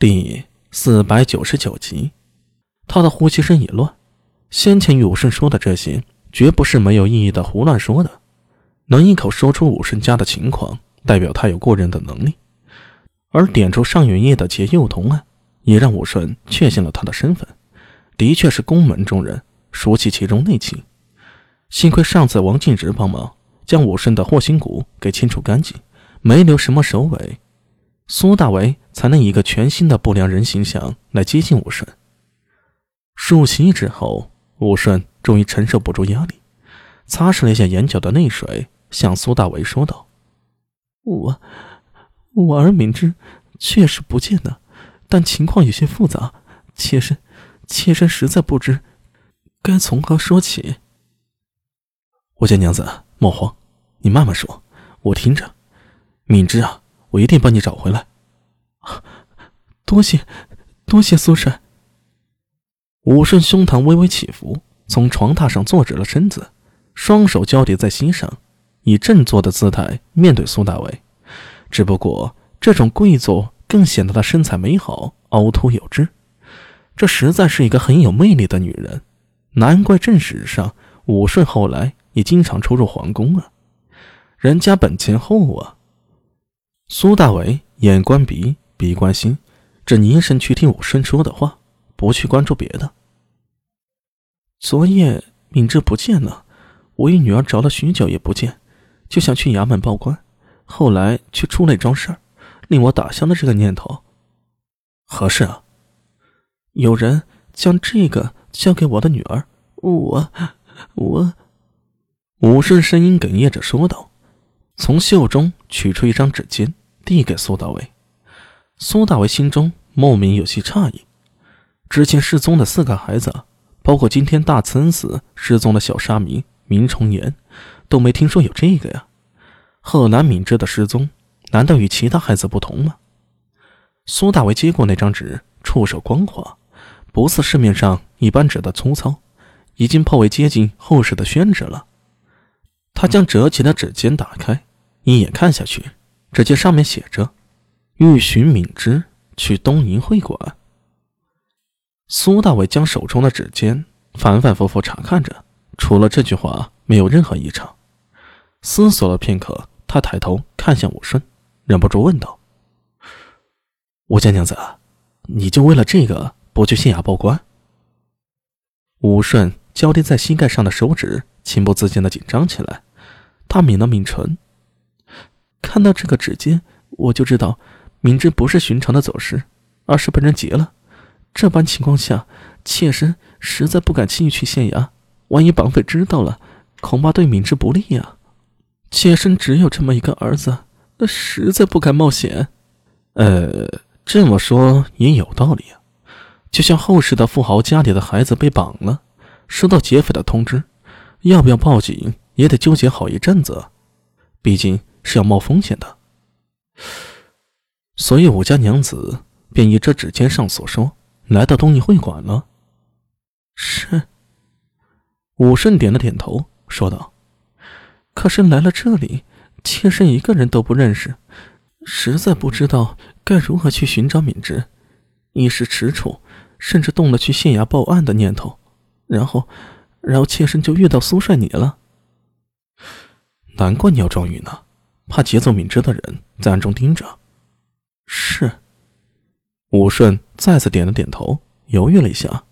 第四百九十九集，他的呼吸声一乱。先前与武顺说的这些，绝不是没有意义的胡乱说的。能一口说出武顺家的情况，代表他有过人的能力。而点出上元夜的劫幼童案，也让武顺确信了他的身份，的确是宫门中人，熟悉其中内情。幸亏上次王敬直帮忙将武顺的祸心骨给清除干净，没留什么首尾。苏大为才能以一个全新的不良人形象来接近武顺。数息之后，武顺终于承受不住压力，擦拭了一下眼角的泪水，向苏大为说道：“我，我儿敏之确实不见了，但情况有些复杂，妾身，妾身实在不知该从何说起。”我家娘子莫慌，你慢慢说，我听着。敏之啊。我一定帮你找回来。多谢，多谢苏帅。武顺胸膛微微起伏，从床榻上坐直了身子，双手交叠在膝上，以振作的姿态面对苏大伟。只不过这种跪坐更显得她身材美好，凹凸有致。这实在是一个很有魅力的女人，难怪正史上武顺后来也经常出入皇宫啊，人家本钱厚啊。苏大伟眼观鼻，鼻观心，这凝神去听武顺说的话，不去关注别的。昨夜敏智不见了，我与女儿找了许久也不见，就想去衙门报官，后来却出了一桩事儿，令我打消了这个念头。何事啊？有人将这个交给我的女儿，我，我……武顺声音哽咽着说道，从袖中取出一张纸巾。递给苏大伟，苏大伟心中莫名有些诧异。之前失踪的四个孩子，包括今天大慈恩寺失踪的小沙弥明崇言，都没听说有这个呀。贺兰敏之的失踪，难道与其他孩子不同吗？苏大伟接过那张纸，触手光滑，不似市面上一般纸的粗糙，已经颇为接近厚实的宣纸了。他将折起的纸尖打开，一眼看下去。只见上面写着：“欲寻敏之，去东瀛会馆。”苏大伟将手中的指尖反反复复查看着，除了这句话，没有任何异常。思索了片刻，他抬头看向武顺，忍不住问道：“武家娘子，你就为了这个不去县衙报官？”武顺交叠在膝盖上的手指情不自禁的紧张起来，他抿了抿唇。看到这个指尖，我就知道，明知不是寻常的走失，而是被人劫了。这般情况下，妾身实在不敢轻易去县衙，万一绑匪知道了，恐怕对敏之不利呀。妾身只有这么一个儿子，那实在不敢冒险。呃，这么说也有道理啊。就像后世的富豪家里的孩子被绑了，收到劫匪的通知，要不要报警也得纠结好一阵子，毕竟。是要冒风险的，所以武家娘子便依这指尖上所说，来到东瀛会馆了。是。武顺点了点头，说道：“可是来了这里，妾身一个人都不认识，实在不知道该如何去寻找敏之，一时踟蹰，甚至动了去县衙报案的念头。然后，然后妾身就遇到苏帅你了。难怪你要装晕呢。”怕节奏敏之的人在暗中盯着，是。武顺再次点了点头，犹豫了一下，